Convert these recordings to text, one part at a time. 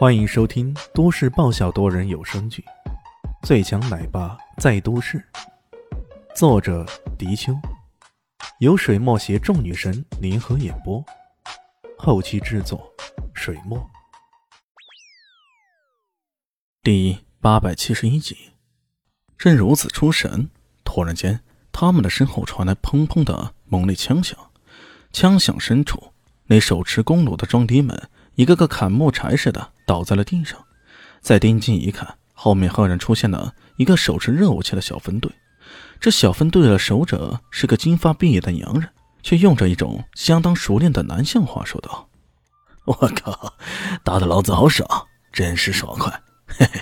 欢迎收听都市爆笑多人有声剧《最强奶爸在都市》，作者：迪秋，由水墨携众女神联合演播，后期制作：水墨。第八百七十一集，正如此出神，突然间，他们的身后传来砰砰的猛烈枪响，枪响深处，那手持弓弩的壮丁们。一个个砍木柴似的倒在了地上，再定睛一看，后面赫然出现了一个手持热武器的小分队。这小分队的首者是个金发碧眼的洋人，却用着一种相当熟练的南向话说道：“我靠，打的老子好爽，真是爽快！嘿嘿，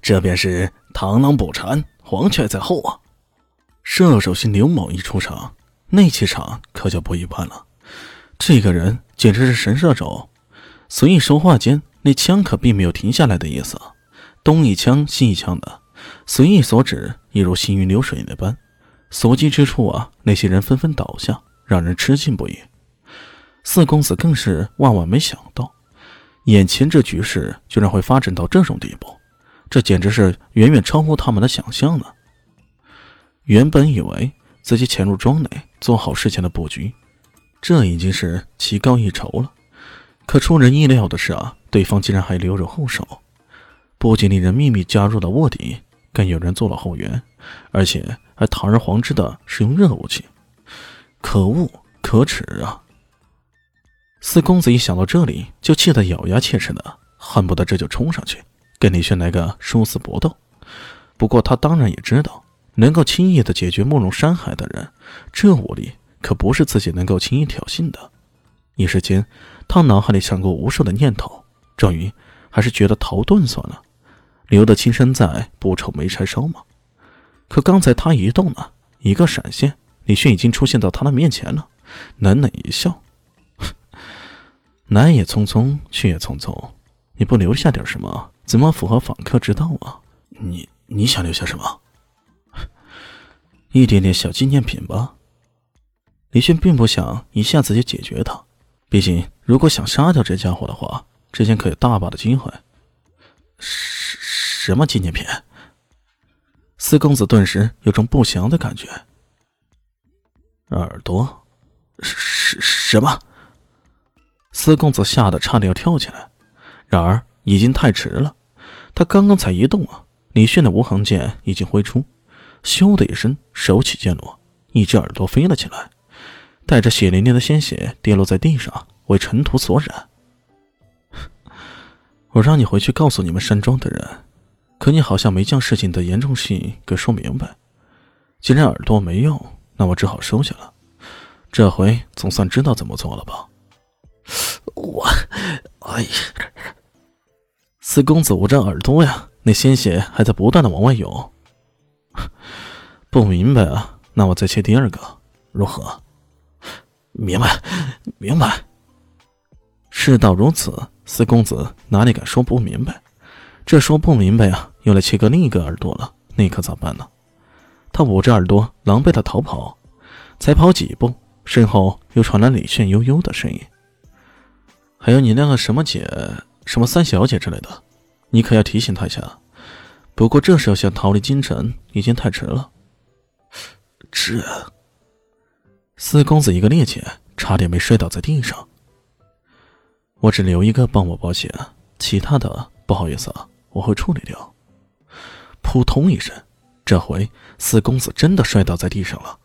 这便是螳螂捕蝉，黄雀在后啊！”射手型刘某一出场，那气场可就不一般了。这个人简直是神射手。随意说话间，那枪可并没有停下来的意思，东一枪西一枪的，随意所指，一如行云流水那般，所及之处啊，那些人纷纷倒下，让人吃惊不已。四公子更是万万没想到，眼前这局势居然会发展到这种地步，这简直是远远超乎他们的想象呢。原本以为自己潜入庄内，做好事前的布局，这已经是棋高一筹了。可出人意料的是啊，对方竟然还留着后手，不仅令人秘密加入了卧底，更有人做了后援，而且还堂而皇之的使用热武器，可恶可耻啊！四公子一想到这里，就气得咬牙切齿的，恨不得这就冲上去跟李轩来个殊死搏斗。不过他当然也知道，能够轻易的解决慕容山海的人，这武力可不是自己能够轻易挑衅的。一时间，他脑海里闪过无数的念头，终于还是觉得逃遁算了，留得青山在，不愁没柴烧嘛。可刚才他一动呢，一个闪现，李迅已经出现到他的面前了，冷冷一笑：“ 来也匆匆，去也匆匆，你不留下点什么，怎么符合访客之道啊？你你想留下什么？一点点小纪念品吧。”李迅并不想一下子就解决他。毕竟，如果想杀掉这家伙的话，之前可有大把的机会。什什么纪念品？四公子顿时有种不祥的感觉。耳朵？什什么？四公子吓得差点要跳起来，然而已经太迟了。他刚刚才一动啊，李炫的无痕剑已经挥出，咻的一声，手起剑落，一只耳朵飞了起来。带着血淋淋的鲜血跌落在地上，为尘土所染。我让你回去告诉你们山庄的人，可你好像没将事情的严重性给说明白。既然耳朵没用，那我只好收下了。这回总算知道怎么做了吧？我，哎呀！四公子捂着耳朵呀，那鲜血还在不断的往外涌。不明白啊？那我再切第二个，如何？明白，明白。事到如此，四公子哪里敢说不明白？这说不明白啊，又来切割另一个耳朵了，那可咋办呢？他捂着耳朵，狼狈的逃跑。才跑几步，身后又传来李炫悠悠的声音：“还有你那个什么姐，什么三小姐之类的，你可要提醒他一下。不过这时候想逃离京城，已经太迟了。”这。四公子一个趔趄，差点没摔倒在地上。我只留一个帮我保险，其他的不好意思啊，我会处理掉。扑通一声，这回四公子真的摔倒在地上了。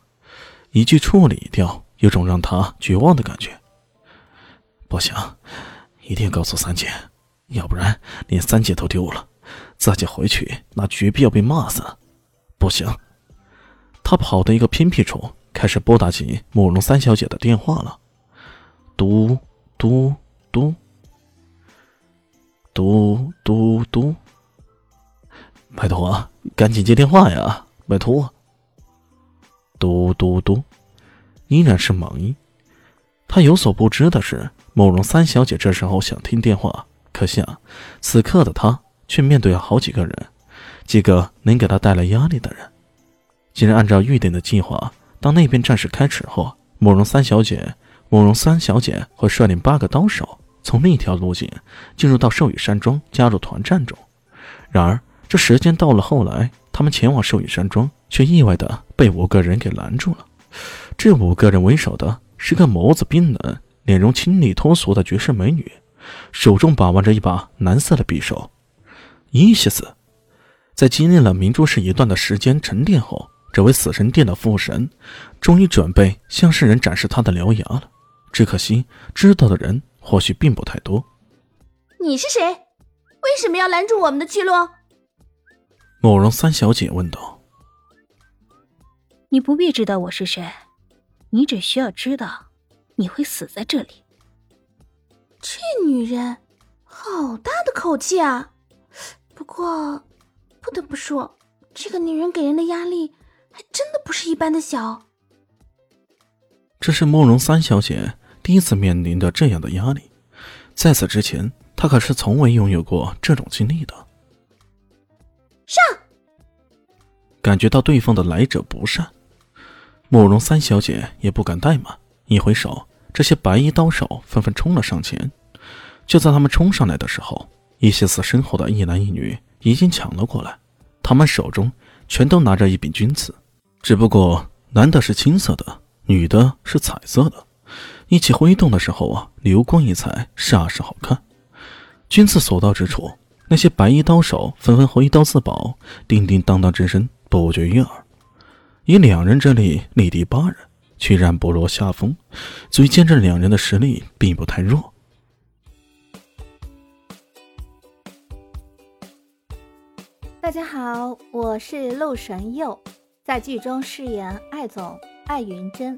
一句处理掉，有种让他绝望的感觉。不行，一定告诉三姐，要不然连三姐都丢了，自己回去那绝必要被骂死。不行，他跑到一个偏僻处。开始拨打起慕容三小姐的电话了，嘟嘟嘟，嘟嘟嘟，拜托啊，赶紧接电话呀！拜托，嘟嘟嘟，依然是忙音。他有所不知的是，慕容三小姐这时候想听电话，可惜啊，此刻的她却面对了好几个人，几个能给她带来压力的人。既然按照预定的计划。当那边战事开始后，慕容三小姐，慕容三小姐会率领八个刀手从另一条路径进入到寿羽山庄，加入团战中。然而，这时间到了后来，他们前往寿羽山庄，却意外的被五个人给拦住了。这五个人为首的是个眸子冰冷、脸容清丽脱俗的绝世美女，手中把玩着一把蓝色的匕首。伊西斯，在经历了明珠市一段的时间沉淀后，这位死神殿的副神，终于准备向世人展示他的獠牙了。只可惜，知道的人或许并不太多。你是谁？为什么要拦住我们的去路？慕容三小姐问道。你不必知道我是谁，你只需要知道，你会死在这里。这女人，好大的口气啊！不过，不得不说，这个女人给人的压力还真的不是一般的小。这是慕容三小姐第一次面临的这样的压力，在此之前，他可是从未拥有过这种经历的。上，感觉到对方的来者不善，慕容三小姐也不敢怠慢，一挥手，这些白衣刀手纷纷冲了上前。就在他们冲上来的时候，伊西斯身后的一男一女已经抢了过来，他们手中全都拿着一柄军刺，只不过男的是青色的。女的是彩色的，一起挥动的时候啊，流光溢彩，煞是好看。军刺所到之处，那些白衣刀手纷纷挥刀自保，叮叮当当之声不绝于耳。以两人之力力敌八人，居然不落下风，足见证两人的实力并不太弱。大家好，我是陆神佑，在剧中饰演艾总。艾云珍，